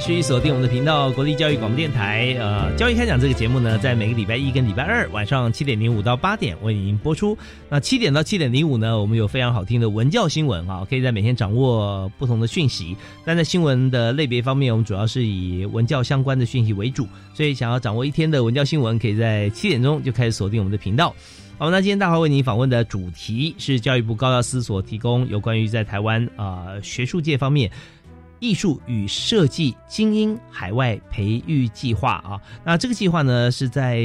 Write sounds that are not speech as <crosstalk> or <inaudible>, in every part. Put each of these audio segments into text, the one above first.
续锁定我们的频道——国立教育广播电台。呃，教育开讲这个节目呢，在每个礼拜一跟礼拜二晚上七点零五到八点为您播出。那七点到七点零五呢，我们有非常好听的文教新闻啊，可以在每天掌握不同的讯息。但在新闻的类别方面，我们主要是以文教相关的讯息为主。所以，想要掌握一天的文教新闻，可以在七点钟就开始锁定我们的频道。好，那今天大华为您访问的主题是教育部高教司所提供有关于在台湾啊学术界方面。艺术与设计精英海外培育计划啊，那这个计划呢是在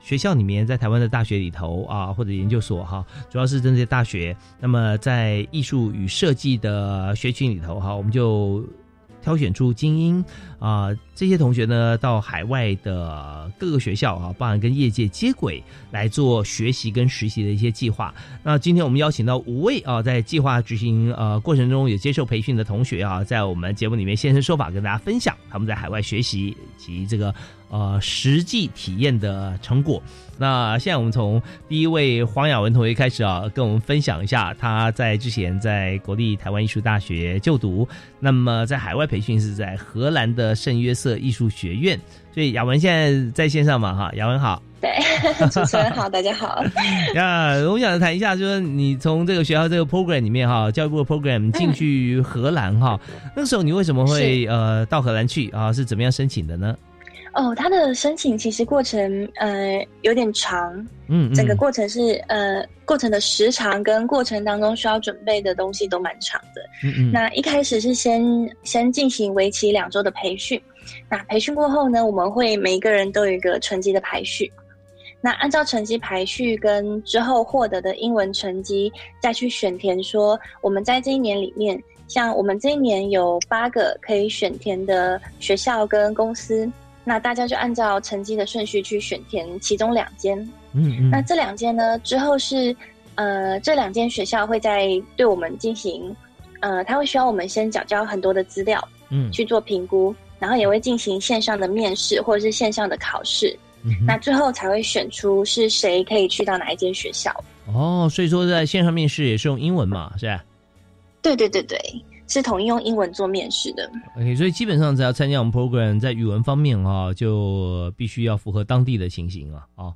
学校里面，在台湾的大学里头啊，或者研究所哈，主要是针对大学。那么在艺术与设计的学群里头哈，我们就。挑选出精英啊，这些同学呢，到海外的各个学校啊，包含跟业界接轨来做学习跟实习的一些计划。那今天我们邀请到五位啊，在计划执行呃过程中有接受培训的同学啊，在我们节目里面现身说法，跟大家分享他们在海外学习及这个呃实际体验的成果。那现在我们从第一位黄雅文同学开始啊，跟我们分享一下他在之前在国立台湾艺术大学就读，那么在海外培训是在荷兰的圣约瑟艺术学院。所以雅文现在在线上嘛，哈，雅文好，<laughs> 对，主持人好，大家好。呀，我想谈一下，就是你从这个学校这个 program 里面哈，教育部的 program 进去荷兰哈，<laughs> 那个时候你为什么会呃到荷兰去啊？是怎么样申请的呢？哦，他的申请其实过程呃有点长，嗯，整个过程是呃过程的时长跟过程当中需要准备的东西都蛮长的。嗯嗯，那一开始是先先进行为期两周的培训，那培训过后呢，我们会每一个人都有一个成绩的排序，那按照成绩排序跟之后获得的英文成绩再去选填，说我们在这一年里面，像我们这一年有八个可以选填的学校跟公司。那大家就按照成绩的顺序去选填其中两间，嗯嗯，那这两间呢之后是，呃，这两间学校会在对我们进行，呃，他会需要我们先缴交很多的资料，嗯，去做评估，然后也会进行线上的面试或者是线上的考试，那最后才会选出是谁可以去到哪一间学校。哦，所以说在线上面试也是用英文嘛，是吧？对对对对。是统一用英文做面试的。OK，所以基本上只要参加我们 program，在语文方面啊，就必须要符合当地的情形啊。啊，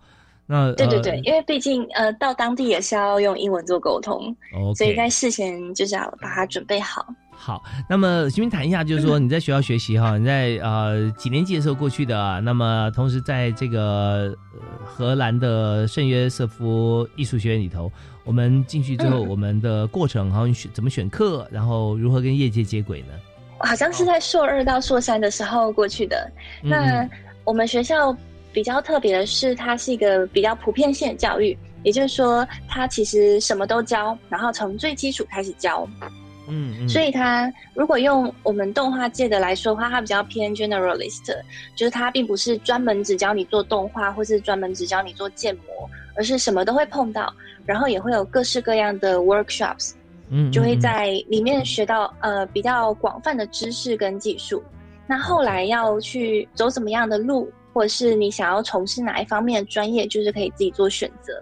那对对对，因为毕竟呃，到当地也是要用英文做沟通，所以在事前就是要把它准备好。好，那么请您谈一下，就是说 <laughs> 你在学校学习哈，你在呃几年级的时候过去的？那么同时在这个荷兰的圣约瑟夫艺术学院里头。我们进去之后，我们的过程，好像选怎么选课，然后如何跟业界接轨呢？好像是在硕二到硕三的时候过去的。那我们学校比较特别的是，它是一个比较普遍性的教育，也就是说，它其实什么都教，然后从最基础开始教。嗯，所以它如果用我们动画界的来说的话，它比较偏 generalist，就是它并不是专门只教你做动画，或是专门只教你做建模，而是什么都会碰到。然后也会有各式各样的 workshops，嗯，就会在里面学到呃比较广泛的知识跟技术。那后来要去走怎么样的路，或者是你想要从事哪一方面的专业，就是可以自己做选择。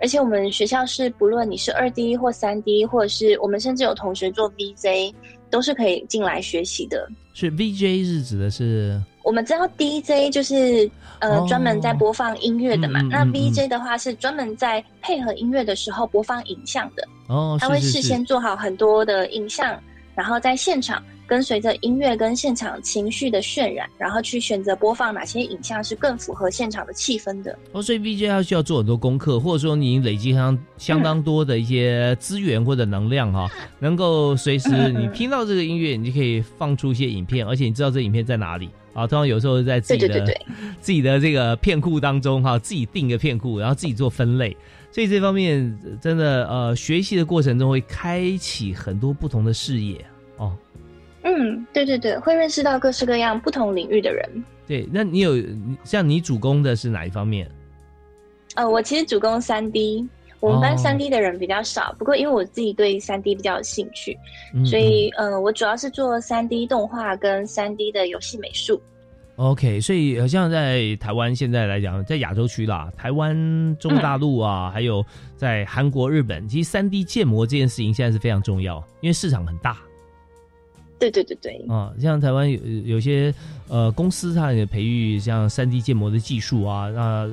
而且我们学校是不论你是二 D 或三 D，或者是我们甚至有同学做 VJ，都是可以进来学习的。是 VJ 是指的是？我们知道 DJ 就是呃专门在播放音乐的嘛，那 VJ 的话是专门在配合音乐的时候播放影像的。哦，他会事先做好很多的影像，然后在现场跟随着音乐跟现场情绪的渲染，然后去选择播放哪些影像是更符合现场的气氛的。哦，所以 VJ 要需要做很多功课，或者说你累积相相当多的一些资源或者能量哈，能够随时你听到这个音乐，你就可以放出一些影片，而且你知道这影片在哪里啊。通常有时候在自己的 <laughs> 自己的这个片库当中哈，自己定个片库，然后自己做分类。所以这方面真的呃，学习的过程中会开启很多不同的视野哦。嗯，对对对，会认识到各式各样不同领域的人。对，那你有像你主攻的是哪一方面？呃，我其实主攻三 D，我们班三 D 的人比较少。不过因为我自己对三 D 比较有兴趣，所以呃，我主要是做三 D 动画跟三 D 的游戏美术。OK，所以像在台湾现在来讲，在亚洲区啦，台湾、中国大陆啊，还有在韩国、日本，其实三 D 建模这件事情现在是非常重要，因为市场很大。对对对对，啊，像台湾有有些呃公司，它也培育像三 D 建模的技术啊，那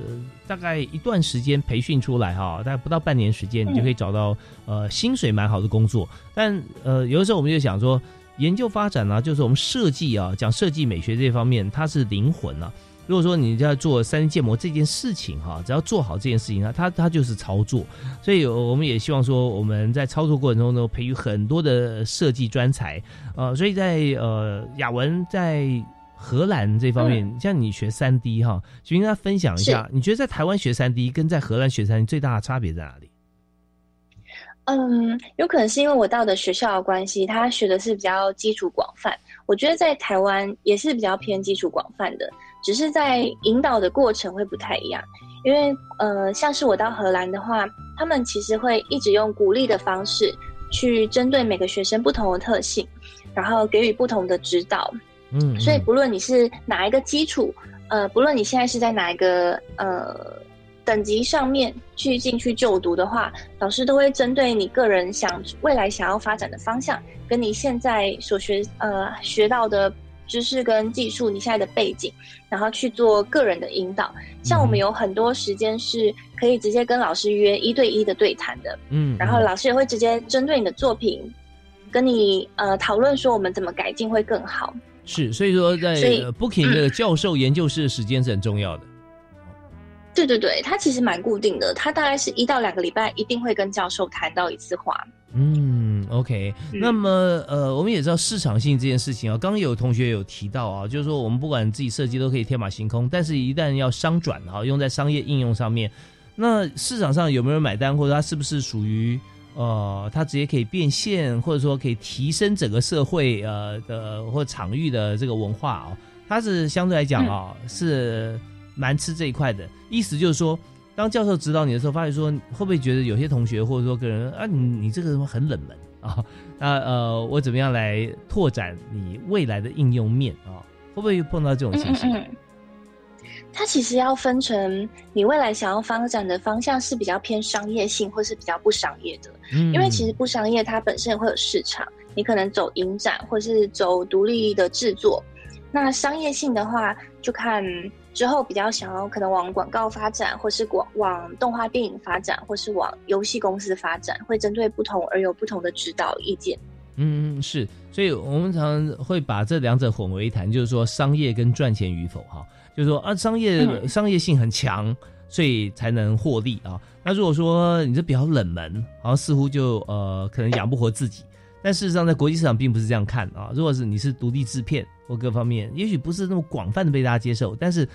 大概一段时间培训出来哈，大概不到半年时间，你就可以找到呃薪水蛮好的工作。但呃有的时候我们就想说，研究发展呢，就是我们设计啊，讲设计美学这方面，它是灵魂啊。如果说你要做三 D 建模这件事情哈，只要做好这件事情呢，它它就是操作。所以我们也希望说，我们在操作过程中呢，培育很多的设计专才。呃，所以在呃雅文在荷兰这方面，像你学三 D 哈，就跟大家分享一下，你觉得在台湾学三 D 跟在荷兰学三 D 最大的差别在哪里？嗯，有可能是因为我到的学校的关系，他学的是比较基础广泛。我觉得在台湾也是比较偏基础广泛的。只是在引导的过程会不太一样，因为呃，像是我到荷兰的话，他们其实会一直用鼓励的方式去针对每个学生不同的特性，然后给予不同的指导。嗯，所以不论你是哪一个基础，呃，不论你现在是在哪一个呃等级上面去进去就读的话，老师都会针对你个人想未来想要发展的方向，跟你现在所学呃学到的。知识跟技术，你现在的背景，然后去做个人的引导。像我们有很多时间是可以直接跟老师约一对一的对谈的，嗯，然后老师也会直接针对你的作品，跟你呃讨论说我们怎么改进会更好。是，所以说在 Booking 的教授研究室的时间是很重要的。对对对，他其实蛮固定的，他大概是一到两个礼拜一定会跟教授谈到一次话。嗯，OK。那么，呃，我们也知道市场性这件事情啊。刚刚有同学有提到啊，就是说我们不管自己设计都可以天马行空，但是一旦要商转啊，用在商业应用上面，那市场上有没有人买单，或者它是不是属于呃，它直接可以变现，或者说可以提升整个社会呃的或场域的这个文化啊？它是相对来讲啊，是蛮吃这一块的。意思就是说。当教授指导你的时候，发现说会不会觉得有些同学或者说个人啊，你你这个什么很冷门啊？<laughs> 那呃，我怎么样来拓展你未来的应用面啊？会不会碰到这种情形？它其实要分成你未来想要发展的方向是比较偏商业性，或是比较不商业的。嗯，因为其实不商业它本身也会有市场，你可能走影展或是走独立的制作。那商业性的话，就看。之后比较想要可能往广告发展，或是广往动画电影发展，或是往游戏公司发展，会针对不同而有不同的指导意见。嗯，是，所以我们常常会把这两者混为一谈，就是说商业跟赚钱与否哈，就是说啊，商业商业性很强，所以才能获利啊。那如果说你这比较冷门，好像似乎就呃可能养不活自己。但事实上，在国际市场并不是这样看啊。如果是你是独立制片或各方面，也许不是那么广泛的被大家接受，但是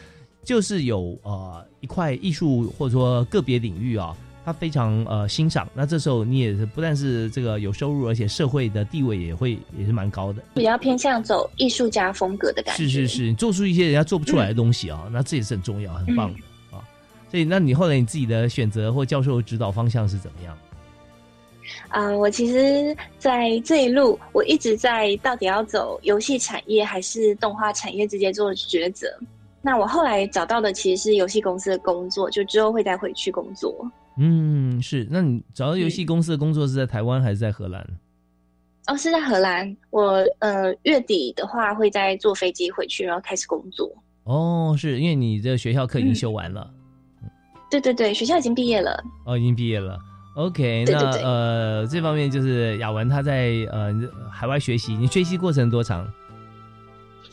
就是有呃一块艺术或者说个别领域啊，他非常呃欣赏。那这时候你也是不但是这个有收入，而且社会的地位也会也是蛮高的。比较偏向走艺术家风格的感觉。是是是，你做出一些人家做不出来的东西啊，那这也是很重要、很棒的啊。所以，那你后来你自己的选择或教授指导方向是怎么样？啊，我其实，在这一路，我一直在到底要走游戏产业还是动画产业之间做抉择。那我后来找到的其实是游戏公司的工作，就之后会再回去工作。嗯，是。那你找到游戏公司的工作是在台湾还是在荷兰？哦，是在荷兰。我呃，月底的话会再坐飞机回去，然后开始工作。哦，是因为你的学校课已经修完了。对对对，学校已经毕业了。哦，已经毕业了。OK，那呃，这方面就是雅文他在呃海外学习，你学习过程多长？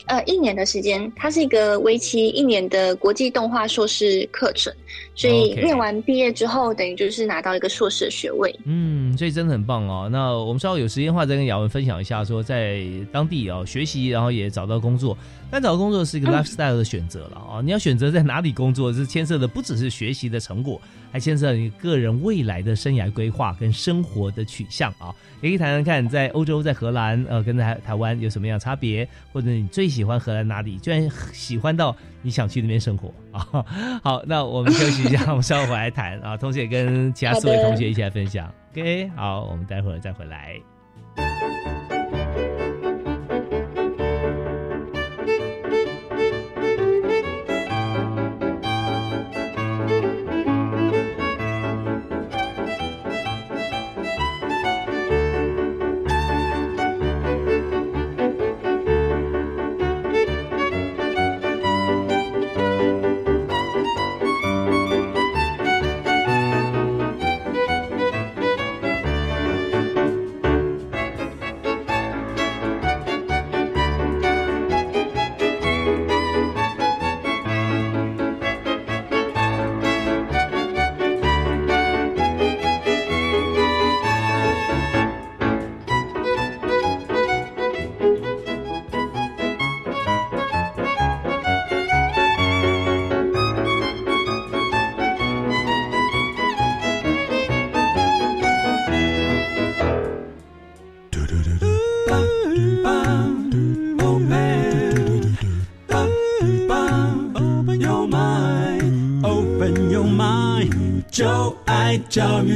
呃，一年的时间，它是一个为期一年的国际动画硕士课程，所以念完毕业之后，等于就是拿到一个硕士学位。嗯，所以真的很棒哦。那我们稍后有时间的话，再跟雅文分享一下，说在当地哦学习，然后也找到工作。但找工作是一个 lifestyle 的选择了啊！你要选择在哪里工作，是牵涉的不只是学习的成果，还牵涉你个人未来的生涯规划跟生活的取向啊！也可以谈谈看，在欧洲，在荷兰，呃，跟在台湾有什么样差别，或者你最喜喜欢荷兰哪里？居然喜欢到你想去那边生活啊！<laughs> 好，那我们休息一下，我们稍后回来谈啊。同时也跟其他四位同学一起来分享。OK，好，我们待会儿再回来。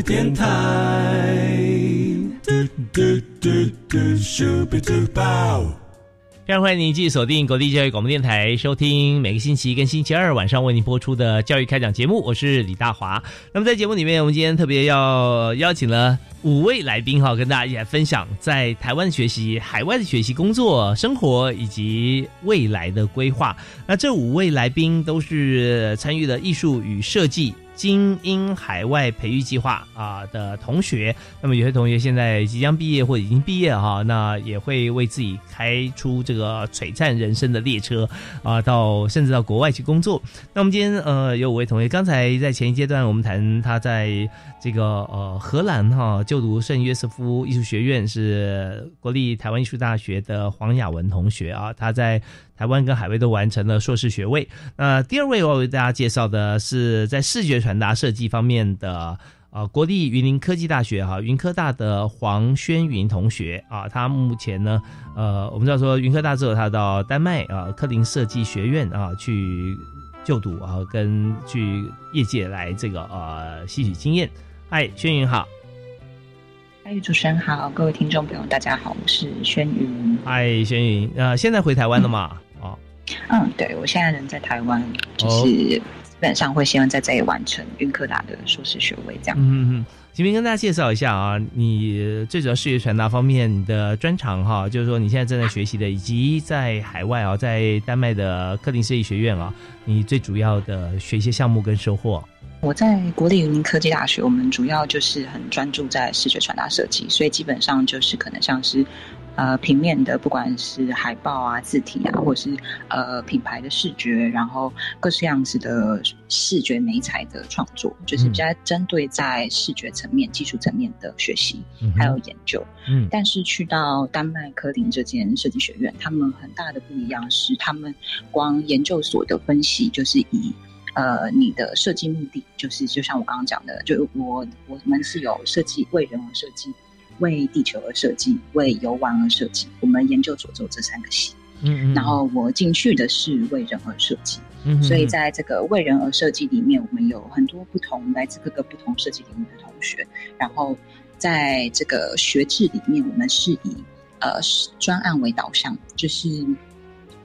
电台。非常欢迎您继续锁定国立教育广播电台，收听每个星期跟星期二晚上为您播出的教育开讲节目。我是李大华。那么在节目里面，我们今天特别要邀请了五位来宾哈，跟大家一起来分享在台湾学习、海外的学习、工作、生活以及未来的规划。那这五位来宾都是参与了艺术与设计。精英海外培育计划啊的同学，那么有些同学现在即将毕业或已经毕业哈，那也会为自己开出这个璀璨人生的列车啊，到甚至到国外去工作。那我们今天呃有五位同学，刚才在前一阶段我们谈他在这个呃荷兰哈就读圣约瑟夫艺术学院，是国立台湾艺术大学的黄雅文同学啊，他在。台湾跟海外都完成了硕士学位。那第二位我要为大家介绍的是在视觉传达设计方面的，呃，国立云林科技大学哈云科大的黄轩云同学啊。他目前呢，呃，我们知道说云科大之后，他到丹麦啊科林设计学院啊去就读啊，跟去业界来这个呃吸取经验。嗨，轩云好。嗨，主持人好，各位听众朋友大家好，我是轩云。嗨，轩云，呃，现在回台湾了吗？嗯，对，我现在人在台湾，就是基本上会希望在这里完成云科大的硕士学位，这样。嗯嗯，前面跟大家介绍一下啊，你最主要视觉传达方面的专长哈，就是说你现在正在学习的，以及在海外啊，在丹麦的克林设计学院啊，你最主要的学习项目跟收获。我在国立云林科技大学，我们主要就是很专注在视觉传达设计，所以基本上就是可能像是。呃，平面的，不管是海报啊、字体啊，或是呃品牌的视觉，然后各式样子的视觉美彩的创作，就是比较针对在视觉层面、技术层面的学习还有研究。嗯，但是去到丹麦科林这间设计学院，他们很大的不一样是，他们光研究所的分析就是以呃你的设计目的，就是就像我刚刚讲的，就我我们是有设计为人而设计。为地球而设计，为游玩而设计。我们研究所做这三个系，嗯嗯，然后我进去的是为人而设计，嗯，所以在这个为人而设计里面，我们有很多不同来自各个不同设计领域的同学。然后在这个学制里面，我们是以呃专案为导向，就是。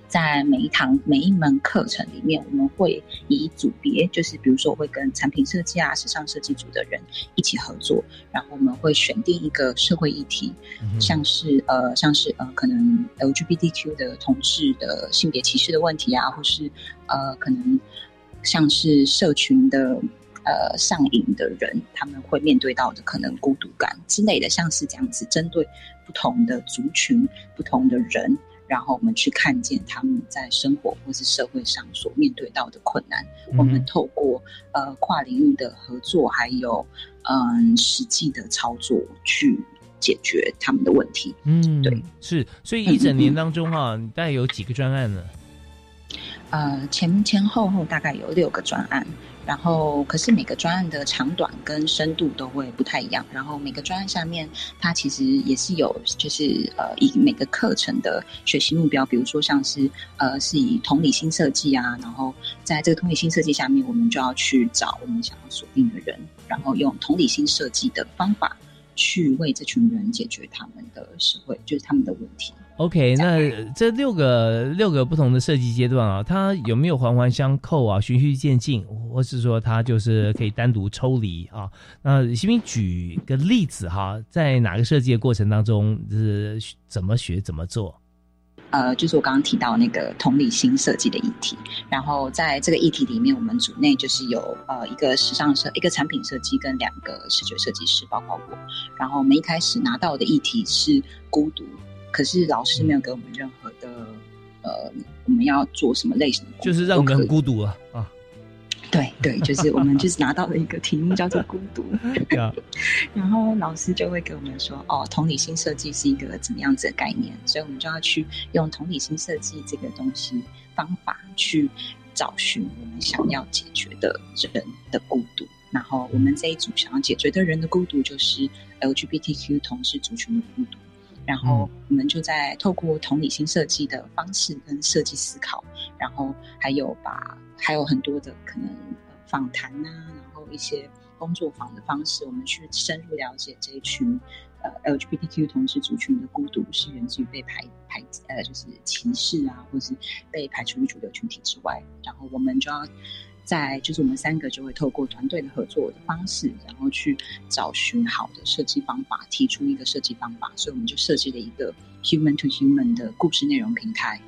在每一堂每一门课程里面，我们会以组别，就是比如说，我会跟产品设计啊、时尚设计组的人一起合作，然后我们会选定一个社会议题，像是呃，像是呃，可能 LGBTQ 的同志的性别歧视的问题啊，或是呃，可能像是社群的。呃上瘾的人，他们会面对到的可能孤独感之类的，像是这样子，针对不同的族群、不同的人，然后我们去看见他们在生活或是社会上所面对到的困难，我们透过呃跨领域的合作，还有嗯实际的操作去。解决他们的问题。嗯，对，是，所以一整年当中哈，大概有几个专案呢？呃，前前后后大概有六个专案，然后可是每个专案的长短跟深度都会不太一样。然后每个专案下面，它其实也是有，就是呃，以每个课程的学习目标，比如说像是呃，是以同理心设计啊，然后在这个同理心设计下面，我们就要去找我们想要锁定的人，然后用同理心设计的方法。去为这群人解决他们的社会，就是他们的问题。OK，那这六个六个不同的设计阶段啊，它有没有环环相扣啊，循序渐进，或是说它就是可以单独抽离啊？那先不举个例子哈，在哪个设计的过程当中是怎么学怎么做？呃，就是我刚刚提到那个同理心设计的议题，然后在这个议题里面，我们组内就是有呃一个时尚设、一个产品设计跟两个视觉设计师，包括我。然后我们一开始拿到的议题是孤独，可是老师没有给我们任何的呃，我们要做什么类型的，就是让我们很孤独啊啊。对对，就是我们就是拿到了一个题目叫做孤独，<laughs> 然后老师就会给我们说，哦，同理心设计是一个怎么样子的概念，所以我们就要去用同理心设计这个东西方法去找寻我们想要解决的人的孤独，然后我们这一组想要解决的人的孤独就是 LGBTQ 同志族群的孤独，然后我们就在透过同理心设计的方式跟设计思考，然后还有把。还有很多的可能访谈呐，然后一些工作坊的方式，我们去深入了解这一群呃 LGBTQ 同志族群的孤独是源自于被排排呃就是歧视啊，或是被排除于主流群体之外。然后我们就要在就是我们三个就会透过团队的合作的方式，然后去找寻好的设计方法，提出一个设计方法。所以我们就设计了一个 Human to Human 的故事内容平台。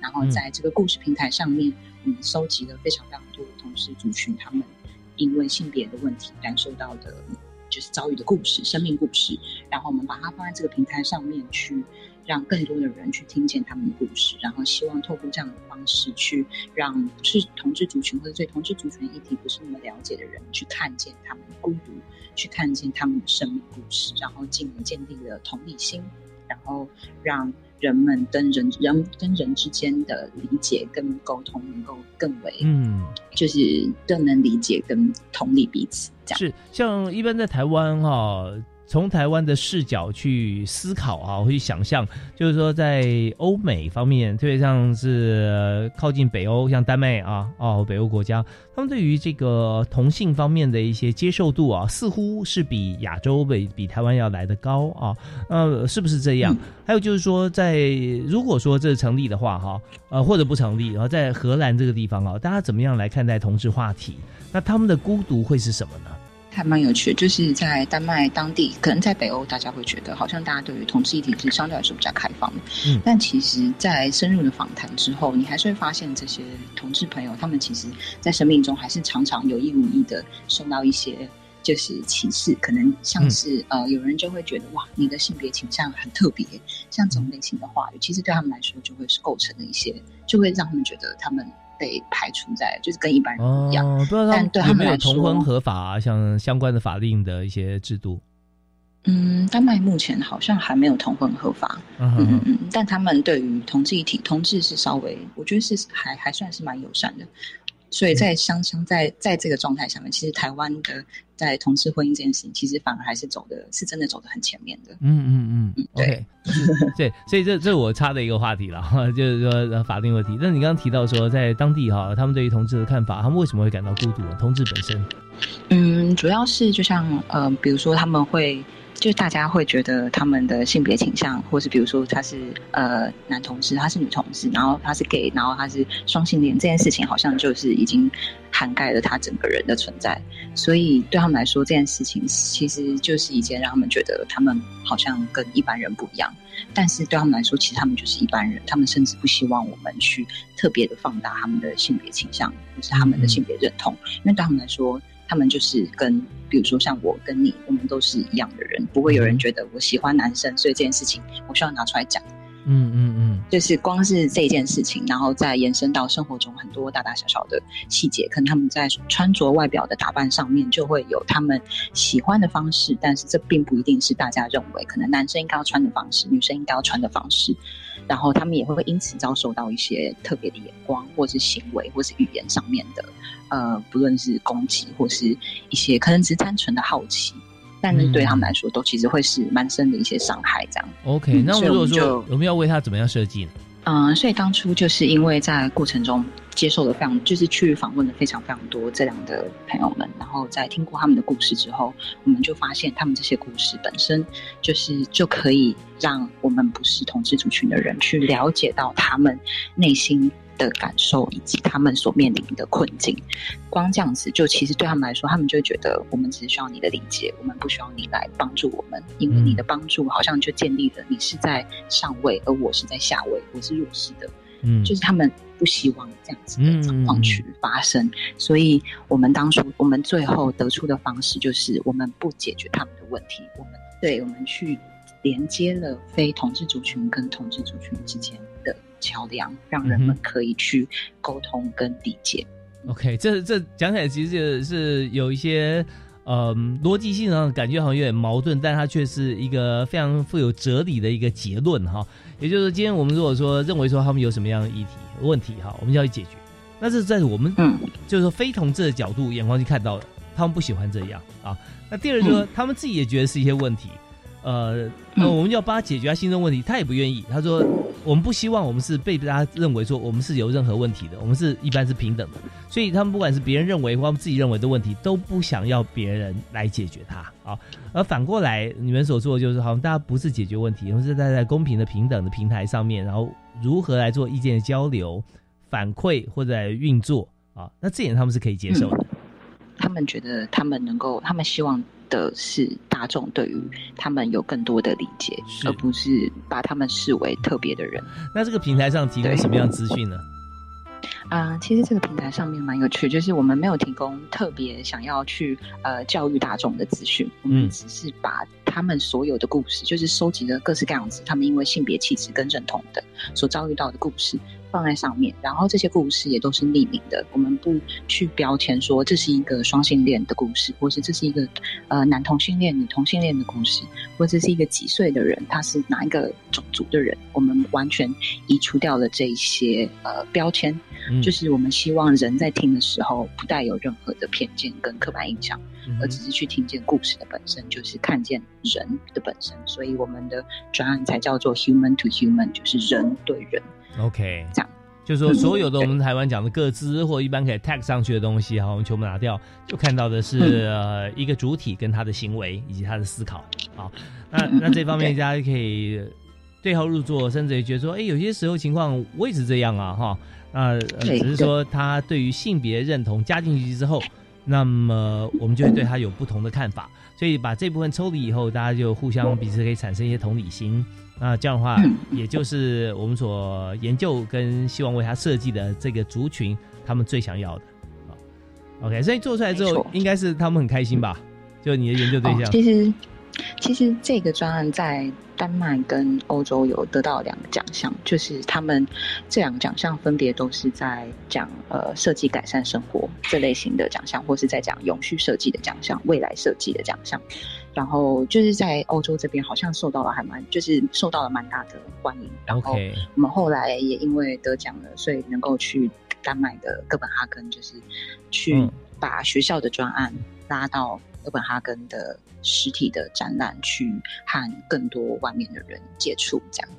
然后在这个故事平台上面。我们收集了非常非常多同事族群他们因为性别的问题感受到的，就是遭遇的故事、生命故事。然后我们把它放在这个平台上面，去让更多的人去听见他们的故事。然后希望透过这样的方式，去让不是同志族群或者对同志族群议题不是那么了解的人，去看见他们的孤独，去看见他们的生命故事，然后进而建立了同理心，然后让。人们跟人人跟人之间的理解跟沟通能够更为嗯，就是更能理解跟同理彼此，这样是像一般在台湾哈。从台湾的视角去思考啊，会去想象，就是说在欧美方面，特别像是靠近北欧，像丹麦啊，哦，北欧国家，他们对于这个同性方面的一些接受度啊，似乎是比亚洲比比台湾要来的高啊，呃，是不是这样？还有就是说，在如果说这成立的话，哈，呃，或者不成立，然后在荷兰这个地方啊，大家怎么样来看待同志话题？那他们的孤独会是什么呢？还蛮有趣的，就是在丹麦当地，可能在北欧，大家会觉得好像大家对于同志议题是相对来说比较开放的。嗯，但其实，在深入的访谈之后，你还是会发现，这些同志朋友他们其实，在生命中还是常常有意无意的受到一些就是歧视，可能像是呃，有人就会觉得哇，你的性别倾向很特别，像这种类型的话语，其实对他们来说就会是构成了一些，就会让他们觉得他们。被排除在就是跟一般人一样，但对他们来说，同婚合法，像相关的法令的一些制度。嗯，丹麦目前好像还没有同婚合法，嗯嗯嗯，但他们对于同志一体，同志是稍微，我觉得是还还算是蛮友善的。所以在相相在在这个状态下面，其实台湾的在同事婚姻这件事情，其实反而还是走的是真的走的很前面的。嗯嗯嗯对对，所以这这是我插的一个话题了，<laughs> 就是说法定问题。那你刚刚提到说，在当地哈，他们对于同志的看法，他们为什么会感到孤独？同志本身，嗯，主要是就像呃，比如说他们会。就大家会觉得他们的性别倾向，或是比如说他是呃男同志，他是女同志，然后他是 gay，然后他是双性恋，这件事情好像就是已经涵盖了他整个人的存在。所以对他们来说，这件事情其实就是一件让他们觉得他们好像跟一般人不一样。但是对他们来说，其实他们就是一般人，他们甚至不希望我们去特别的放大他们的性别倾向或是他们的性别认同，因为对他们来说。他们就是跟，比如说像我跟你，我们都是一样的人，不会有人觉得我喜欢男生，所以这件事情我需要拿出来讲。嗯嗯嗯，就是光是这件事情，然后再延伸到生活中很多大大小小的细节，可能他们在穿着、外表的打扮上面就会有他们喜欢的方式，但是这并不一定是大家认为可能男生应该要穿的方式，女生应该要穿的方式。然后他们也会因此遭受到一些特别的眼光，或是行为，或是语言上面的，呃，不论是攻击，或是一些可能只是单纯的好奇，但是对他们来说，都其实会是蛮深的一些伤害。这样，OK，那如果说我们要为他怎么样设计呢？嗯，所以当初就是因为在过程中接受了非常，就是去访问了非常非常多这样的朋友们，然后在听过他们的故事之后，我们就发现他们这些故事本身就是就可以让我们不是同志族群的人去了解到他们内心。的感受以及他们所面临的困境，光这样子就其实对他们来说，他们就觉得我们只是需要你的理解，我们不需要你来帮助我们，因为你的帮助好像就建立了你是在上位，而我是在下位，我是弱势的。嗯，就是他们不希望这样子的状况去发生，所以我们当初我们最后得出的方式就是，我们不解决他们的问题，我们对我们去连接了非同志族群跟同志族群之间。桥梁，让人们可以去沟通跟理解。OK，这这讲起来其实是有一些嗯逻辑性上感觉好像有点矛盾，但它却是一个非常富有哲理的一个结论哈。也就是今天我们如果说认为说他们有什么样的议题问题哈，我们要去解决，那这是在我们嗯，就是说非同志的角度眼光去看到的，他们不喜欢这样啊。那第二就说，他们自己也觉得是一些问题。呃，那我们要帮他解决他心中问题，他也不愿意。他说：“我们不希望我们是被大家认为说我们是有任何问题的，我们是一般是平等的。所以他们不管是别人认为或他们自己认为的问题，都不想要别人来解决他。啊，而反过来，你们所做的就是，好像大家不是解决问题，而是在在公平的平等的平台上面，然后如何来做意见的交流、反馈或者运作啊？那这点他们是可以接受的。他们觉得他们能够，他们希望。”的是大众对于他们有更多的理解，而不是把他们视为特别的人。那这个平台上提供什么样资讯呢？啊，其实这个平台上面蛮有趣，就是我们没有提供特别想要去呃教育大众的资讯，我们只是把他们所有的故事，就是收集的各式各样子，他们因为性别气质跟认同的所遭遇到的故事。放在上面，然后这些故事也都是匿名的，我们不去标签说这是一个双性恋的故事，或是这是一个呃男同性恋、女同性恋的故事，或者是一个几岁的人，他是哪一个种族的人，我们完全移除掉了这一些呃标签，就是我们希望人在听的时候不带有任何的偏见跟刻板印象，而只是去听见故事的本身，就是看见人的本身，所以我们的专案才叫做 human to human，就是人对人。OK，这样。就是说，所有的我们台湾讲的各资或一般可以 tag 上去的东西，哈，我们全部拿掉，就看到的是呃一个主体跟他的行为以及他的思考。好，那那这方面大家可以对号入座，甚至觉得说，哎，有些时候情况我也是这样啊，哈，那只是说他对于性别认同加进去之后，那么我们就会对他有不同的看法，所以把这部分抽离以后，大家就互相彼此可以产生一些同理心。那这样的话，也就是我们所研究跟希望为他设计的这个族群，他们最想要的。OK，所以做出来之后，应该是他们很开心吧？就你的研究对象。其实，其实这个专案在丹麦跟欧洲有得到两个奖项，就是他们这两个奖项分别都是在讲呃设计改善生活这类型的奖项，或是在讲永续设计的奖项、未来设计的奖项。然后就是在欧洲这边，好像受到了还蛮，就是受到了蛮大的欢迎。然后我们后来也因为得奖了，所以能够去丹麦的哥本哈根，就是去把学校的专案拉到哥本哈根的实体的展览，去和更多外面的人接触，这样。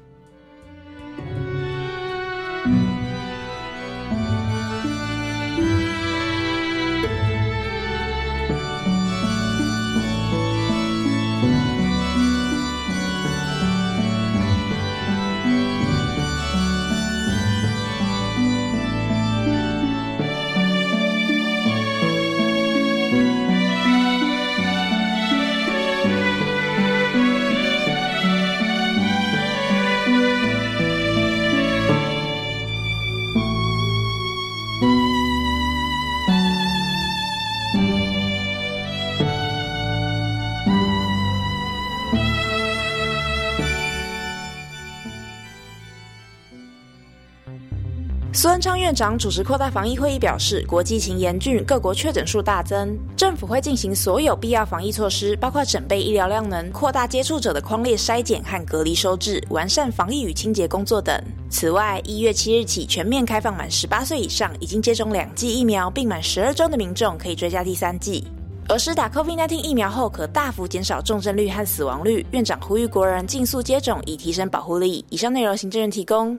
昌院长主持扩大防疫会议表示，国际情严峻，各国确诊数大增，政府会进行所有必要防疫措施，包括整备医疗量能、扩大接触者的框列筛检和隔离收治、完善防疫与清洁工作等。此外，一月七日起全面开放满十八岁以上、已经接种两剂疫苗并满十二周的民众，可以追加第三剂。而施打 COVID-19 疫苗后，可大幅减少重症率和死亡率。院长呼吁国人尽速接种，以提升保护力。以上内容，行政院提供。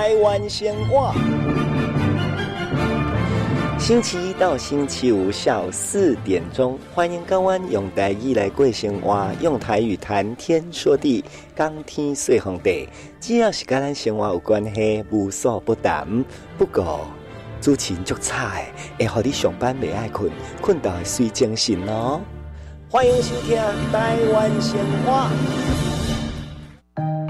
台湾鲜话，星期一到星期五下午四点钟，欢迎港湾用台语来过生活，用台语谈天说地，讲天说红地，只要是跟咱生活有关系，无所不谈。不过，主持人足差，会让你上班未爱困，困到睡精神哦。欢迎收听台湾鲜话。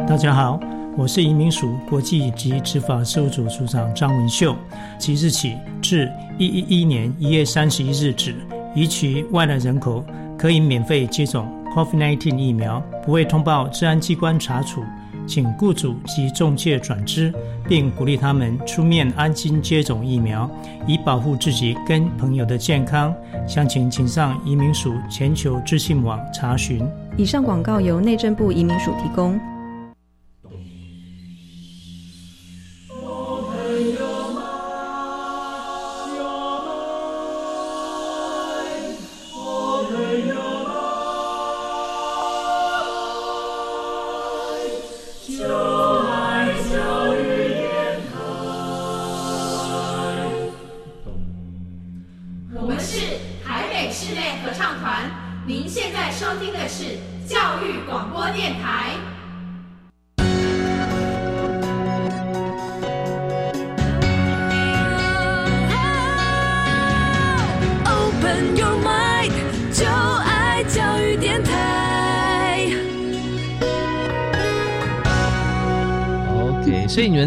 大家好。我是移民署国际及执法事务组组长张文秀。即日起至一一一年一月三十一日止，移取外来人口可以免费接种 COVID-19 疫苗，不会通报治安机关查处，请雇主及中介转知，并鼓励他们出面安心接种疫苗，以保护自己跟朋友的健康。详情请上移民署全球资讯网查询。以上广告由内政部移民署提供。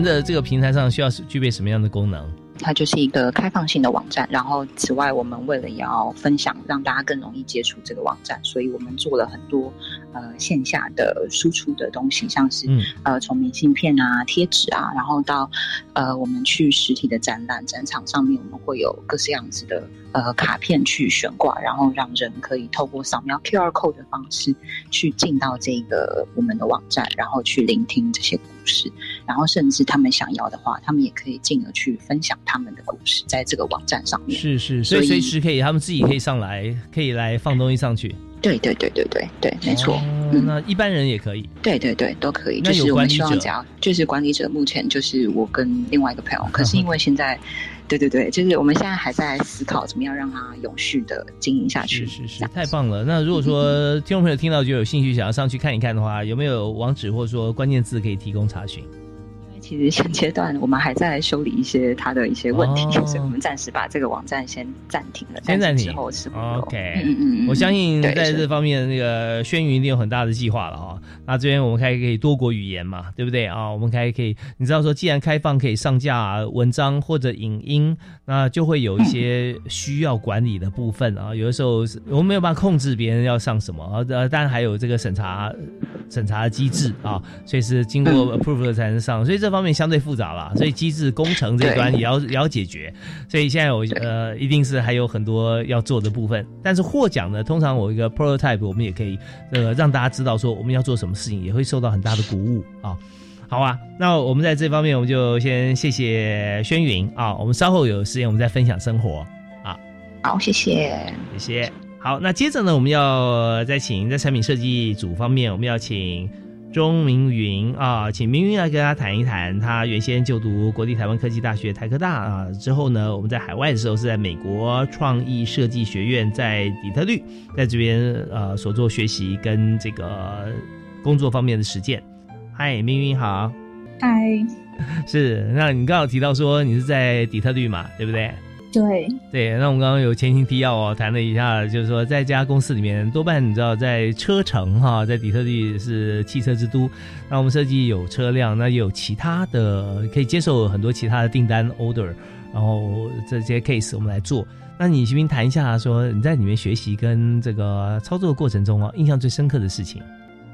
的这个平台上需要具备什么样的功能？它就是一个开放性的网站。然后，此外，我们为了要分享，让大家更容易接触这个网站，所以我们做了很多呃线下的输出的东西，像是呃从明信片啊、贴纸啊，然后到呃我们去实体的展览展场上面，我们会有各式样子的呃卡片去悬挂，然后让人可以透过扫描 QR code 的方式去进到这个我们的网站，然后去聆听这些。故事，然后甚至他们想要的话，他们也可以进而去分享他们的故事，在这个网站上面。是是，所以随时可以，他们自己可以上来，可以来放东西上去。对对对对对对，没错。那一般人也可以。对对对，都可以。就是我们希望只要就是管理者，目前就是我跟另外一个朋友，可是因为现在。<laughs> 对对对，就是我们现在还在思考怎么样让它永续的经营下去。是是是，太棒了！那如果说 <laughs> 听众朋友听到就有兴趣想要上去看一看的话，有没有网址或者说关键字可以提供查询？其实现阶段我们还在修理一些它的一些问题，所以我们暂时把这个网站先暂停了。先暂停之后是 OK。嗯嗯嗯，我相信在这方面那个轩云一定有很大的计划了哈。那这边我们还可以多国语言嘛，对不对啊？我们还可以，你知道说，既然开放可以上架文章或者影音，那就会有一些需要管理的部分啊。有的时候我们没有办法控制别人要上什么啊，呃，当然还有这个审查审查的机制啊，所以是经过 approve 才能上，所以这方面相对复杂了。所以机制工程这一端也要也要解决。所以现在我呃，一定是还有很多要做的部分。但是获奖呢，通常我一个 prototype，我们也可以呃让大家知道说我们要做什么。事情也会受到很大的鼓舞啊，好啊，那我们在这方面我们就先谢谢轩云啊，我们稍后有时间我们再分享生活啊，好，谢谢，谢谢，好，那接着呢，我们要再请在产品设计组方面，我们要请钟明云啊，请明云来跟大家谈一谈，他原先就读国立台湾科技大学台科大啊，之后呢，我们在海外的时候是在美国创意设计学院在底特律，在这边呃所做学习跟这个。工作方面的实践，嗨，明云好，嗨，<laughs> 是，那你刚好提到说你是在底特律嘛，对不对？对，对，那我们刚刚有前情提要哦，谈了一下，就是说在这家公司里面，多半你知道在车城哈，在底特律是汽车之都，那我们设计有车辆，那也有其他的可以接受很多其他的订单 order，然后这些 case 我们来做。那你先谈一下，说你在里面学习跟这个操作的过程中啊，印象最深刻的事情。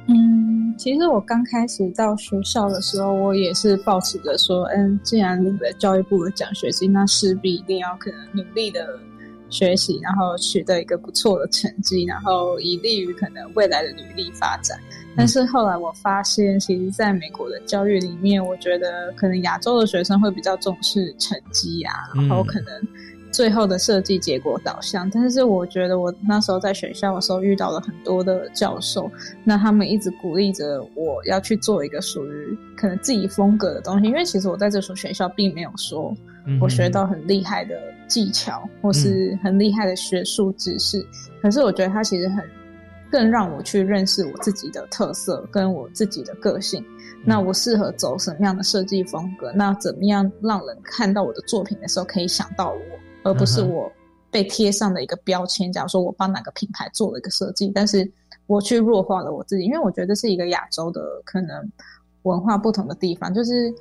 嗯，其实我刚开始到学校的时候，我也是抱持着说，嗯，既然领了教育部的奖学金，那势必一定要可能努力的学习，然后取得一个不错的成绩，然后以利于可能未来的履历发展。但是后来我发现，其实在美国的教育里面，我觉得可能亚洲的学生会比较重视成绩啊，然后可能。最后的设计结果导向，但是我觉得我那时候在学校的时候遇到了很多的教授，那他们一直鼓励着我要去做一个属于可能自己风格的东西，因为其实我在这所学校并没有说我学到很厉害的技巧或是很厉害的学术知识，可是我觉得它其实很更让我去认识我自己的特色跟我自己的个性，那我适合走什么样的设计风格，那怎么样让人看到我的作品的时候可以想到我。而不是我被贴上的一个标签。假如说我帮哪个品牌做了一个设计，但是我去弱化了我自己，因为我觉得是一个亚洲的可能文化不同的地方。就是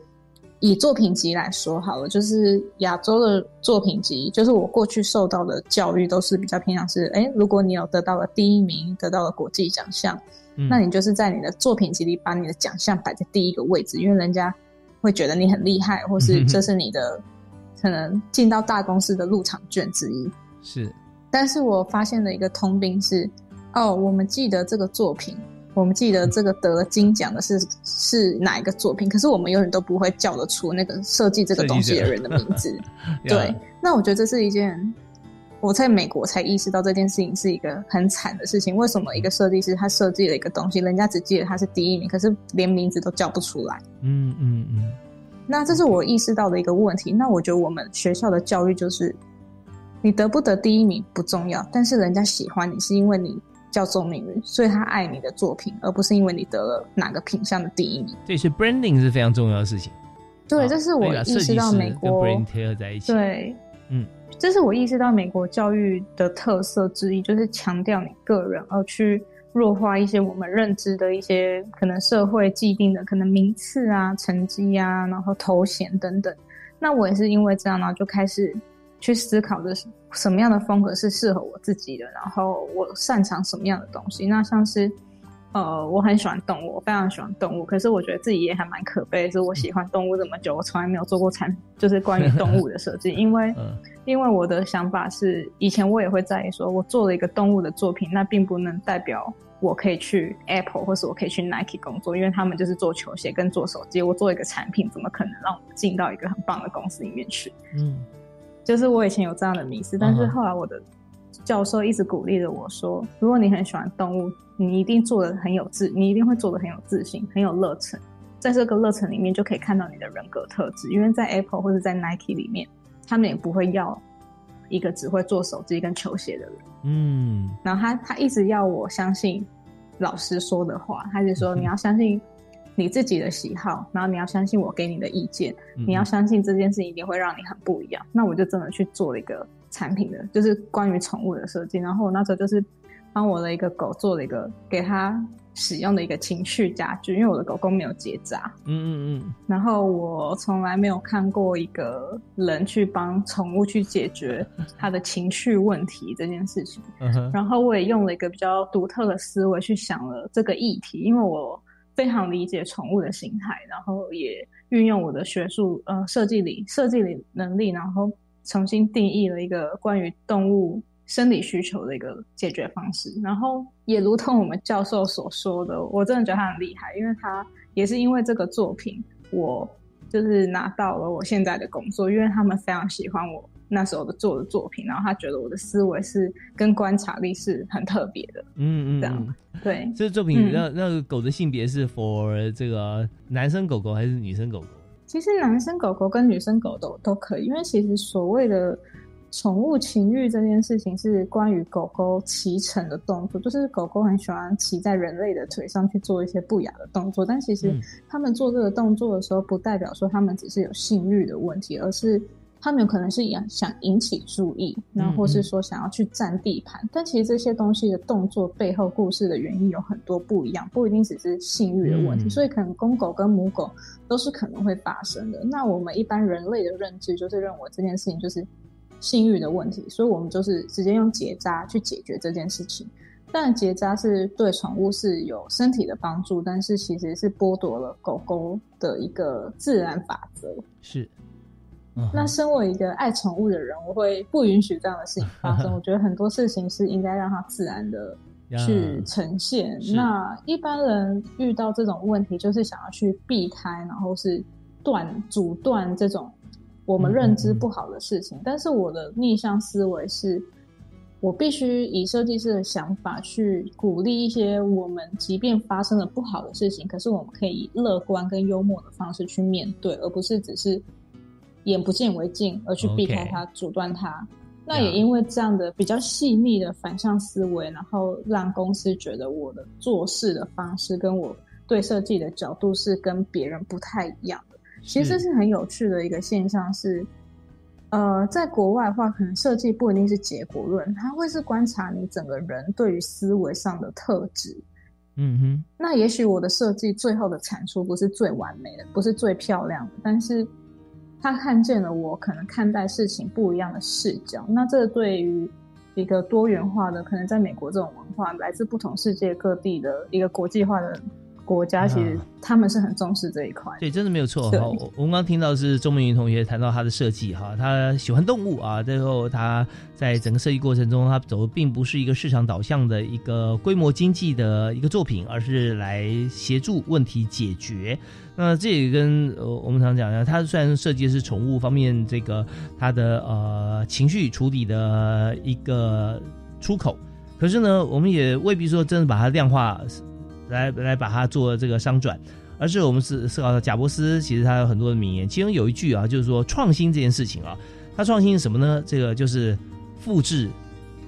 以作品集来说好了，就是亚洲的作品集，就是我过去受到的教育都是比较偏向是：哎，如果你有得到了第一名，得到了国际奖项，那你就是在你的作品集里把你的奖项摆在第一个位置，因为人家会觉得你很厉害，或是 <laughs> 这是你的。可能进到大公司的入场券之一是，但是我发现的一个通病是，哦，我们记得这个作品，我们记得这个得金奖的是是哪一个作品，可是我们永远都不会叫得出那个设计这个东西的人的名字。<laughs> 对，那我觉得这是一件我在美国才意识到这件事情是一个很惨的事情。为什么一个设计师他设计了一个东西，人家只记得他是第一名，可是连名字都叫不出来？嗯嗯嗯。那这是我意识到的一个问题。那我觉得我们学校的教育就是，你得不得第一名不重要，但是人家喜欢你是因为你叫钟明宇，所以他爱你的作品，而不是因为你得了哪个品相的第一名。这是 branding 是非常重要的事情。对，这是我意识到美国 branding 贴合在一起。对，嗯，这是我意识到美国教育的特色之一，就是强调你个人，而去。弱化一些我们认知的一些可能社会既定的可能名次啊、成绩啊，然后头衔等等。那我也是因为这样，然后就开始去思考的是什么样的风格是适合我自己的，然后我擅长什么样的东西。那像是呃，我很喜欢动物，我非常喜欢动物，可是我觉得自己也还蛮可悲，是我喜欢动物这么久，我从来没有做过产，就是关于动物的设计，因为因为我的想法是，以前我也会在意说，我做了一个动物的作品，那并不能代表。我可以去 Apple，或是我可以去 Nike 工作，因为他们就是做球鞋跟做手机。我做一个产品，怎么可能让我进到一个很棒的公司里面去？嗯，就是我以前有这样的迷思，但是后来我的教授一直鼓励着我说：，如果你很喜欢动物，你一定做的很有自，你一定会做的很有自信，很有热忱。在这个热忱里面，就可以看到你的人格特质。因为在 Apple 或者在 Nike 里面，他们也不会要一个只会做手机跟球鞋的人。嗯，然后他他一直要我相信老师说的话，他就说你要相信你自己的喜好，然后你要相信我给你的意见，你要相信这件事一定会让你很不一样。那我就真的去做了一个产品的，就是关于宠物的设计。然后我那时候就是帮我的一个狗做了一个给他。使用的一个情绪家具，因为我的狗狗没有结扎，嗯嗯嗯，然后我从来没有看过一个人去帮宠物去解决 <laughs> 它的情绪问题这件事情，然后我也用了一个比较独特的思维去想了这个议题，因为我非常理解宠物的心态，然后也运用我的学术呃设计理设计理能力，然后重新定义了一个关于动物。生理需求的一个解决方式，然后也如同我们教授所说的，我真的觉得他很厉害，因为他也是因为这个作品，我就是拿到了我现在的工作，因为他们非常喜欢我那时候的做的作品，然后他觉得我的思维是跟观察力是很特别的，嗯嗯，这样对。这作品那那个狗的性别是 for 这个男生狗狗还是女生狗狗？其实男生狗狗跟女生狗都都可以，因为其实所谓的。宠物情欲这件事情是关于狗狗骑乘的动作，就是狗狗很喜欢骑在人类的腿上去做一些不雅的动作。但其实他们做这个动作的时候，不代表说他们只是有性欲的问题，而是他们有可能是想想引起注意，然后或是说想要去占地盘。但其实这些东西的动作背后故事的原因有很多不一样，不一定只是性欲的问题。所以可能公狗跟母狗都是可能会发生的。那我们一般人类的认知就是认为这件事情就是。性欲的问题，所以我们就是直接用结扎去解决这件事情。但结扎是对宠物是有身体的帮助，但是其实是剥夺了狗狗的一个自然法则。是。那身为一个爱宠物的人，我会不允许这样的事情发生。<laughs> 我觉得很多事情是应该让它自然的去呈现。那一般人遇到这种问题，就是想要去避开，然后是断阻断这种我们认知不好的事情。但是我的逆向思维是，我必须以设计师的想法去鼓励一些我们即便发生了不好的事情，可是我们可以以乐观跟幽默的方式去面对，而不是只是。眼不见为净，而去避开它、阻断它。那也因为这样的比较细腻的反向思维，然后让公司觉得我的做事的方式跟我对设计的角度是跟别人不太一样的。其实是很有趣的一个现象是，呃，在国外的话，可能设计不一定是结果论，它会是观察你整个人对于思维上的特质。嗯哼。那也许我的设计最后的产出不是最完美的，不是最漂亮的，但是。他看见了我可能看待事情不一样的视角，那这对于一个多元化的，可能在美国这种文化，来自不同世界各地的一个国际化的。国家其实他们是很重视这一块，对，真的没有错。好，我们刚听到是钟明云同学谈到他的设计哈，他喜欢动物啊，最后他在整个设计过程中，他走的并不是一个市场导向的一个规模经济的一个作品，而是来协助问题解决。那这也跟呃我们常讲的，他虽然设计的是宠物方面这个他的呃情绪处理的一个出口，可是呢，我们也未必说真的把它量化。来来把它做这个商转，而是我们是思考到贾伯斯，其实他有很多的名言，其中有一句啊，就是说创新这件事情啊，他创新是什么呢？这个就是复制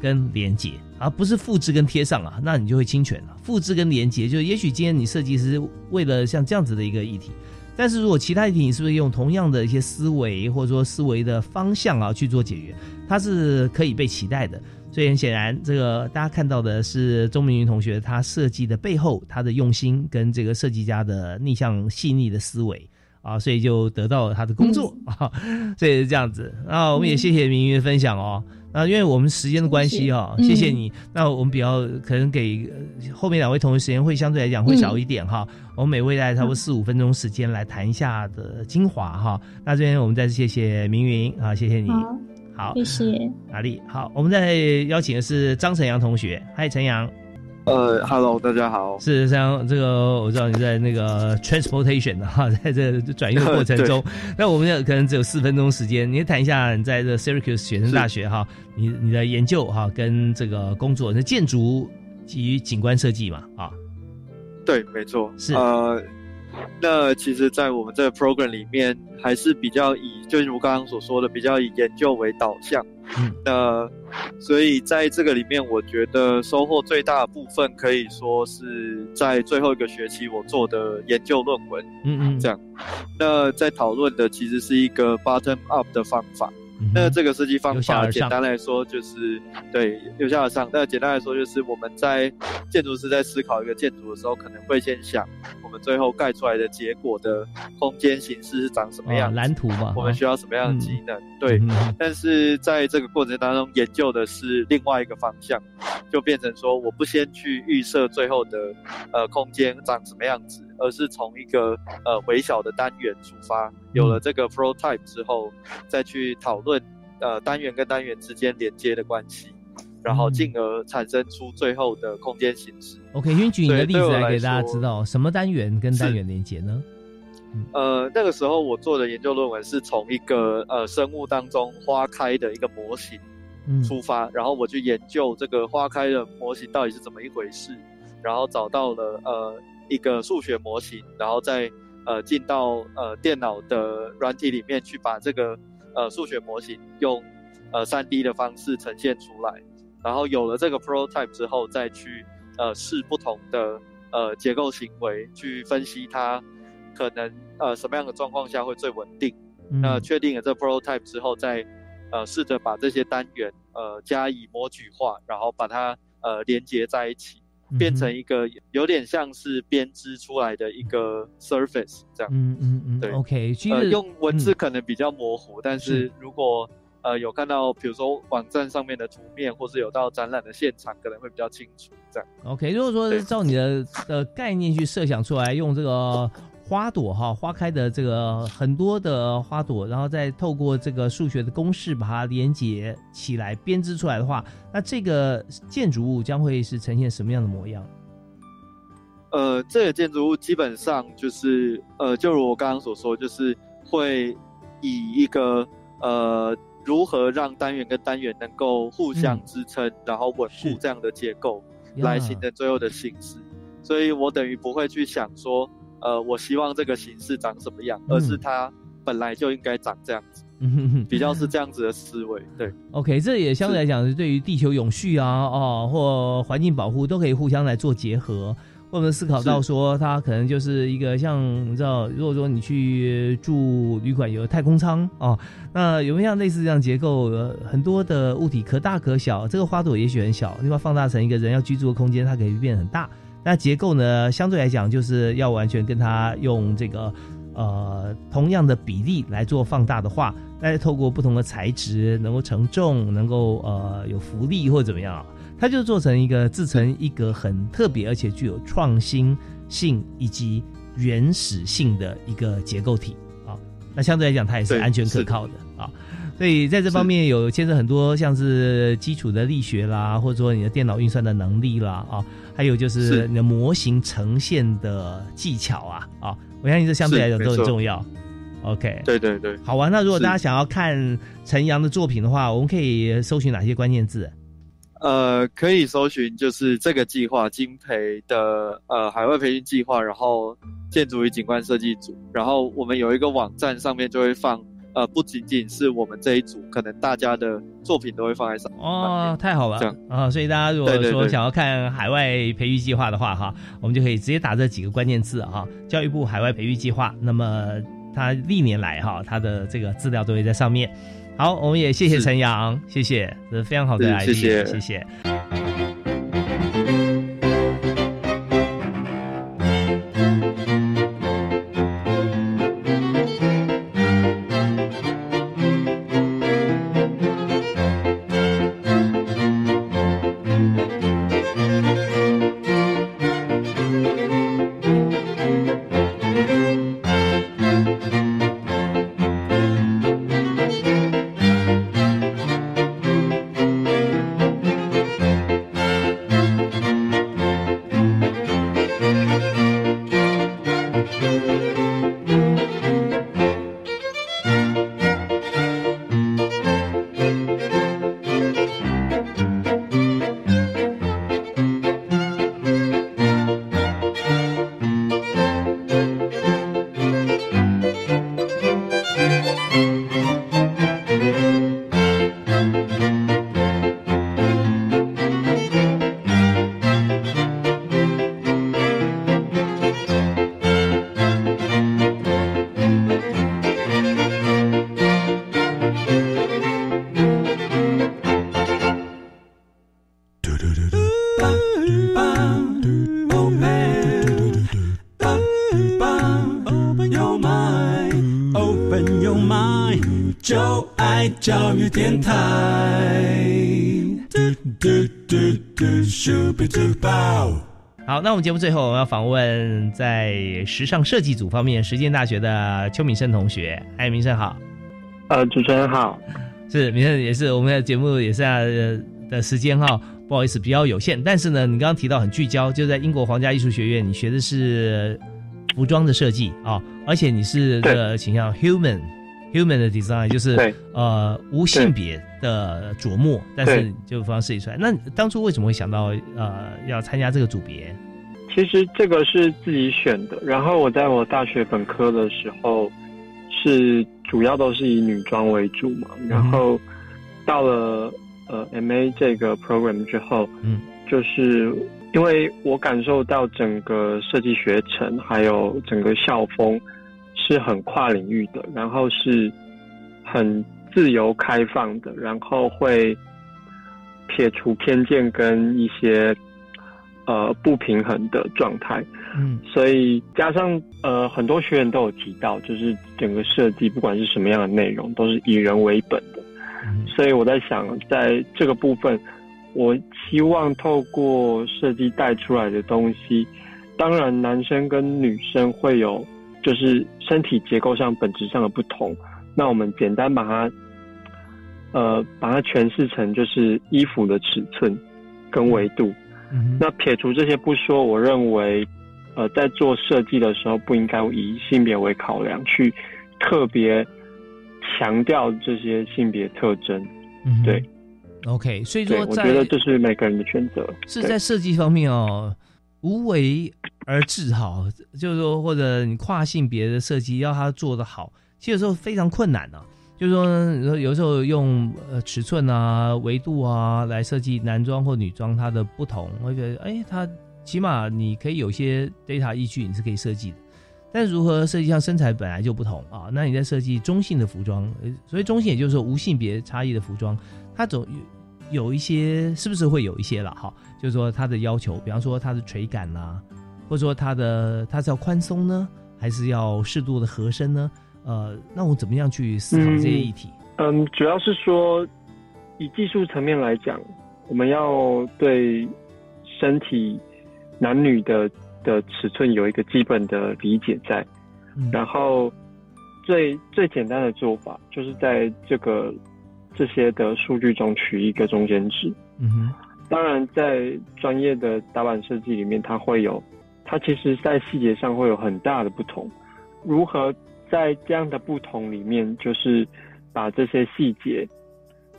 跟连接，而不是复制跟贴上啊，那你就会侵权了。复制跟连接，就也许今天你设计师为了像这样子的一个议题，但是如果其他议题你是不是用同样的一些思维或者说思维的方向啊去做解决，它是可以被期待的。所以很显然，这个大家看到的是钟明云同学他设计的背后，他的用心跟这个设计家的逆向细腻的思维啊，所以就得到了他的工作啊，所以是这样子。那我们也谢谢明云的分享哦。那因为我们时间的关系哈，谢谢你。那我们比较可能给后面两位同学时间会相对来讲会少一点哈。我们每位大概差不多四五分钟时间来谈一下的精华哈。那这边我们再次谢谢明云啊，谢谢你。好，谢谢阿丽。好，我们再邀请的是张晨阳同学。嗨，晨阳。呃，Hello，大家好。是像这个，我知道你在那个 transportation 哈，<laughs> 在这转运的过程中。<laughs> 那我们可能只有四分钟时间，你谈一下你在这 Syracuse 学生大学哈，你你的研究哈，跟这个工作那建筑及景观设计嘛？啊，对，没错，是呃。那其实，在我们这个 program 里面，还是比较以，就如刚刚所说的，比较以研究为导向。嗯，那所以在这个里面，我觉得收获最大的部分，可以说是在最后一个学期我做的研究论文。嗯嗯，这样。那在讨论的其实是一个 bottom up 的方法。那这个设计方法，简单来说就是对由下而上。那简单来说就是，我们在建筑师在思考一个建筑的时候，可能会先想我们最后盖出来的结果的空间形式是长什么样，蓝图嘛，我们需要什么样的机能？对。但是在这个过程当中，研究的是另外一个方向，就变成说，我不先去预设最后的呃空间长什么样子。而是从一个呃微小的单元出发，有了这个 prototype 之后，再去讨论呃单元跟单元之间连接的关系，然后进而产生出最后的空间形式。OK，先举你的例子来给大家知道，什么单元跟单元连接呢？呃，那个时候我做的研究论文是从一个呃生物当中花开的一个模型出发，然后我去研究这个花开的模型到底是怎么一回事，然后找到了呃。一个数学模型，然后再呃进到呃电脑的软体里面去把这个呃数学模型用呃三 D 的方式呈现出来，然后有了这个 prototype 之后，再去呃试不同的呃结构行为，去分析它可能呃什么样的状况下会最稳定。那确定了这 prototype 之后，再呃试着把这些单元呃加以模具化，然后把它呃连接在一起。变成一个有点像是编织出来的一个 surface 这样，嗯嗯嗯，对，OK，呃，用文字可能比较模糊，但是如果呃有看到，比如说网站上面的图面，或是有到展览的现场，可能会比较清楚。这样。OK，如果说照你的的概念去设想出来，用这个花朵哈，花开的这个很多的花朵，然后再透过这个数学的公式把它连接起来编织出来的话，那这个建筑物将会是呈现什么样的模样？呃，这个建筑物基本上就是呃，就如我刚刚所说，就是会以一个呃，如何让单元跟单元能够互相支撑，然后稳固这样的结构来形成最后的形式。所以我等于不会去想说，呃，我希望这个形式长什么样，而是它本来就应该长这样子，嗯比较是这样子的思维。对，OK，这也相对来讲是对于地球永续啊，哦，或环境保护都可以互相来做结合。我们思考到说，它可能就是一个像你知道，如果说你去住旅馆有太空舱哦，那有没有像类似这样结构？很多的物体可大可小，这个花朵也许很小，你把放大成一个人要居住的空间，它可以变很大。那结构呢，相对来讲就是要完全跟它用这个呃同样的比例来做放大的话，那透过不同的材质，能够承重，能够呃有浮力或者怎么样。它就做成一个自成一个、很特别而且具有创新性以及原始性的一个结构体啊。那相对来讲，它也是安全可靠的啊。所以在这方面有牵涉很多，像是基础的力学啦，或者说你的电脑运算的能力啦啊，还有就是你的模型呈现的技巧啊啊。我相信这相对来讲都很重要。OK，对对对，好玩。那如果大家想要看陈阳的作品的话，我们可以搜寻哪些关键字？呃，可以搜寻就是这个计划金培的呃海外培训计划，然后建筑与景观设计组，然后我们有一个网站上面就会放呃不仅仅是我们这一组，可能大家的作品都会放在上。哦，太好了，这样啊，所以大家如果说想要看海外培育计划的话哈，我们就可以直接打这几个关键字哈，教育部海外培育计划，那么它历年来哈它的这个资料都会在上面。好，我们也谢谢陈阳，谢谢，这是非常好的 ID，谢谢。好，那我们节目最后我们要访问在时尚设计组方面，实践大学的邱敏胜同学。哎，敏胜好。呃，主持人好。是敏胜，也是我们的节目也是的时间哈，不好意思比较有限。但是呢，你刚刚提到很聚焦，就在英国皇家艺术学院，你学的是服装的设计啊，而且你是这个倾向 human。Human 的 design 就是呃无性别的琢磨，但是就方设计出来。那当初为什么会想到呃要参加这个组别？其实这个是自己选的。然后我在我大学本科的时候是主要都是以女装为主嘛。然后到了呃 MA 这个 program 之后，嗯，就是因为我感受到整个设计学程还有整个校风。是很跨领域的，然后是很自由开放的，然后会撇除偏见跟一些呃不平衡的状态。嗯，所以加上呃很多学员都有提到，就是整个设计不管是什么样的内容，都是以人为本的。所以我在想，在这个部分，我希望透过设计带出来的东西，当然男生跟女生会有就是身体结构上本质上的不同。那我们简单把它，呃，把它诠释成就是衣服的尺寸跟维度。那撇除这些不说，我认为，呃，在做设计的时候不应该以性别为考量，去特别强调这些性别特征。对，OK，所以说，我觉得这是每个人的选择。是在设计方面哦，无为而治哈，就是说，或者你跨性别的设计要他做的好，其实有时候非常困难呢。就是说，有时候用呃尺寸啊、维度啊来设计男装或女装，它的不同，我觉得哎，它起码你可以有些 data 依据，你是可以设计的。但如何设计，像身材本来就不同啊，那你在设计中性的服装，所以中性也就是说无性别差异的服装，它总有一些是不是会有一些了哈？就是说它的要求，比方说它的垂感呐，或者说它的它是要宽松呢，还是要适度的合身呢？呃，那我怎么样去思考这些议题？嗯，主要是说，以技术层面来讲，我们要对身体男女的的尺寸有一个基本的理解在，然后最最简单的做法就是在这个这些的数据中取一个中间值。嗯哼，当然，在专业的打板设计里面，它会有，它其实在细节上会有很大的不同，如何？在这样的不同里面，就是把这些细节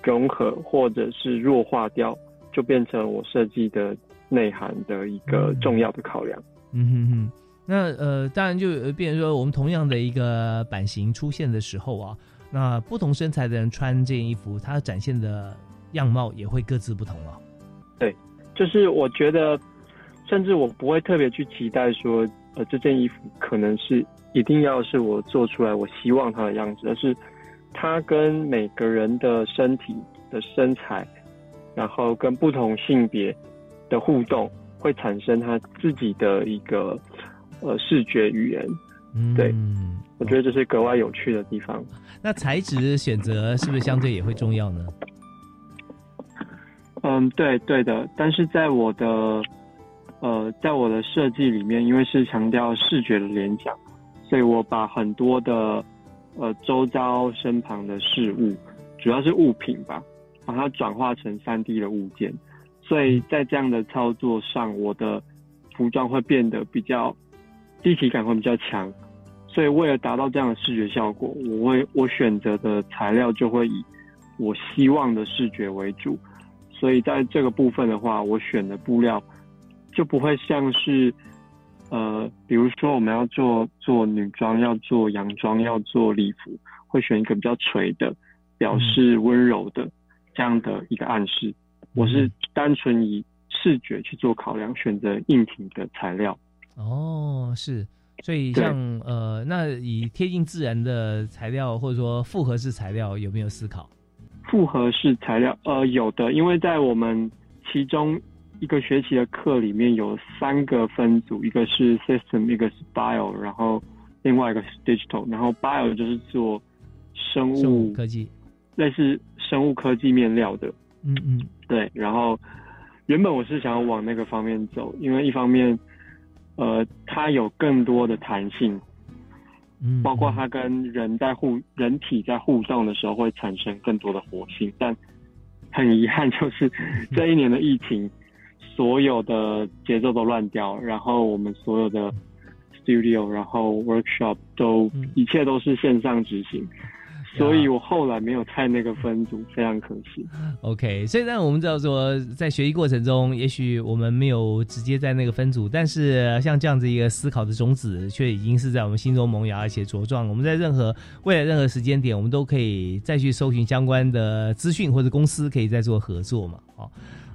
融合或者是弱化掉，就变成我设计的内涵的一个重要的考量。嗯哼哼，那呃，当然就变成说，我们同样的一个版型出现的时候啊，那不同身材的人穿这件衣服，它展现的样貌也会各自不同了。对，就是我觉得，甚至我不会特别去期待说，呃，这件衣服可能是。一定要是我做出来，我希望它的样子，而是它跟每个人的身体的身材，然后跟不同性别的互动，会产生他自己的一个呃视觉语言。嗯，对，我觉得这是格外有趣的地方。那材质选择是不是相对也会重要呢？嗯，对对的，但是在我的呃，在我的设计里面，因为是强调视觉的联想。所以我把很多的呃周遭身旁的事物，主要是物品吧，把它转化成三 D 的物件。所以在这样的操作上，我的服装会变得比较立体感会比较强。所以为了达到这样的视觉效果，我会我选择的材料就会以我希望的视觉为主。所以在这个部分的话，我选的布料就不会像是。呃，比如说我们要做做女装，要做洋装，要做礼服，会选一个比较垂的，表示温柔的这样的一个暗示。我是单纯以视觉去做考量，选择硬挺的材料。哦，是，所以像呃，那以贴近自然的材料，或者说复合式材料，有没有思考？复合式材料，呃，有的，因为在我们其中。一个学期的课里面有三个分组，一个是 system，一个是 bio，然后另外一个是 digital。然后 bio 就是做生物科技，类似生物科技面料的。嗯嗯，对。然后原本我是想要往那个方面走，因为一方面，呃，它有更多的弹性，嗯，包括它跟人在互人体在互动的时候会产生更多的活性。但很遗憾，就是 <laughs> 这一年的疫情。所有的节奏都乱掉，然后我们所有的 studio，然后 workshop 都一切都是线上执行，所以我后来没有在那个分组，非常可惜。OK，虽然我们知道说在学习过程中，也许我们没有直接在那个分组，但是像这样子一个思考的种子，却已经是在我们心中萌芽而且茁壮。我们在任何未来任何时间点，我们都可以再去搜寻相关的资讯，或者公司可以再做合作嘛？哦。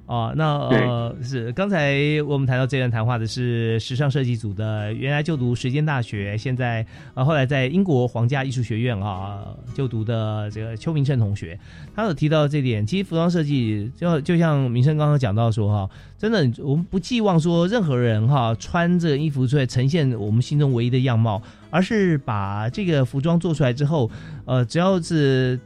哦，那呃是刚才我们谈到这段谈话的是时尚设计组的，原来就读时间大学，现在啊后来在英国皇家艺术学院啊就读的这个邱明胜同学，他有提到这点，其实服装设计就就像明胜刚刚讲到说哈，真的我们不寄望说任何人哈穿这个衣服出来呈现我们心中唯一的样貌，而是把这个服装做出来之后，呃只要是。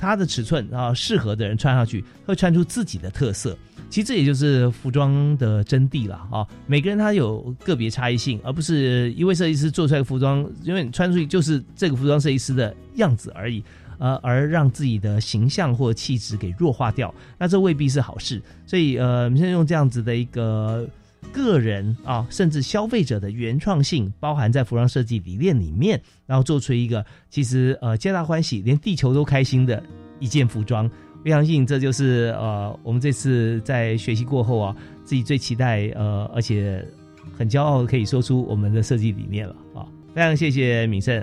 它的尺寸啊适合的人穿上去会穿出自己的特色。其实这也就是服装的真谛了啊！每个人他有个别差异性，而不是一位设计师做出来服装，因为你穿出去就是这个服装设计师的样子而已，呃，而让自己的形象或气质给弱化掉，那这未必是好事。所以，呃，我们现在用这样子的一个个人啊，甚至消费者的原创性，包含在服装设计理念里面，然后做出一个其实呃皆大欢喜，连地球都开心的一件服装。我相信这就是呃，我们这次在学习过后啊，自己最期待呃，而且很骄傲可以说出我们的设计理念了啊！非常谢谢敏胜，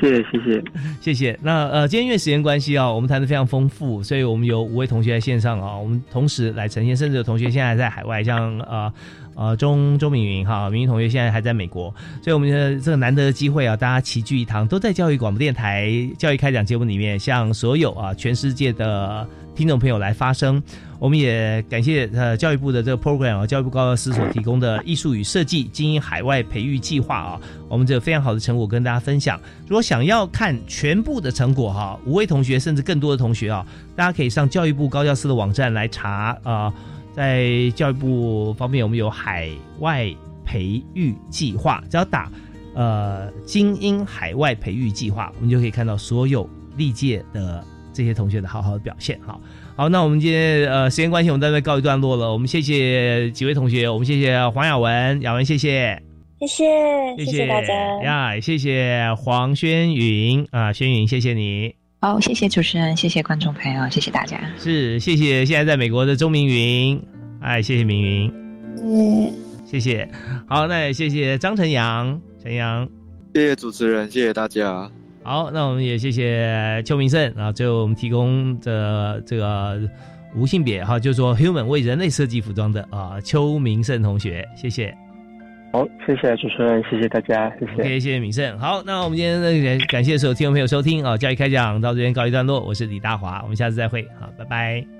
谢谢谢谢谢谢。那呃，今天因为时间关系啊，我们谈的非常丰富，所以我们有五位同学在线上啊，我们同时来呈现，甚至有同学现在在海外，像呃。呃，钟钟明云哈，明云同学现在还在美国，所以我们的这个难得的机会啊，大家齐聚一堂，都在教育广播电台教育开讲节目里面，向所有啊全世界的听众朋友来发声。我们也感谢呃教育部的这个 program 啊，教育部高教司所提供的艺术与设计精英海外培育计划啊，我们这非常好的成果跟大家分享。如果想要看全部的成果哈，五位同学甚至更多的同学啊，大家可以上教育部高教司的网站来查啊。在教育部方面，我们有海外培育计划，只要打呃精英海外培育计划，我们就可以看到所有历届的这些同学的好好的表现。好，好，那我们今天呃时间关系，我们在这告一段落了。我们谢谢几位同学，我们谢谢黄雅文，雅文谢谢，谢谢，谢谢大家呀，谢谢黄轩云啊，轩云，谢谢你。好，谢谢主持人，谢谢观众朋友，谢谢大家。是，谢谢现在在美国的周明云，哎，谢谢明云，嗯，谢谢。好，那也谢谢张晨阳，晨阳，谢谢主持人，谢谢大家。好，那我们也谢谢邱明胜啊，最后我们提供的这个无性别哈，就是说 human 为人类设计服装的啊，邱明胜同学，谢谢。好，谢谢主持人，谢谢大家，谢谢。OK，谢谢敏胜。好，那我们今天呢，感谢所有听众朋友收听啊，教育开讲到这边告一段落。我是李大华，我们下次再会，好，拜拜。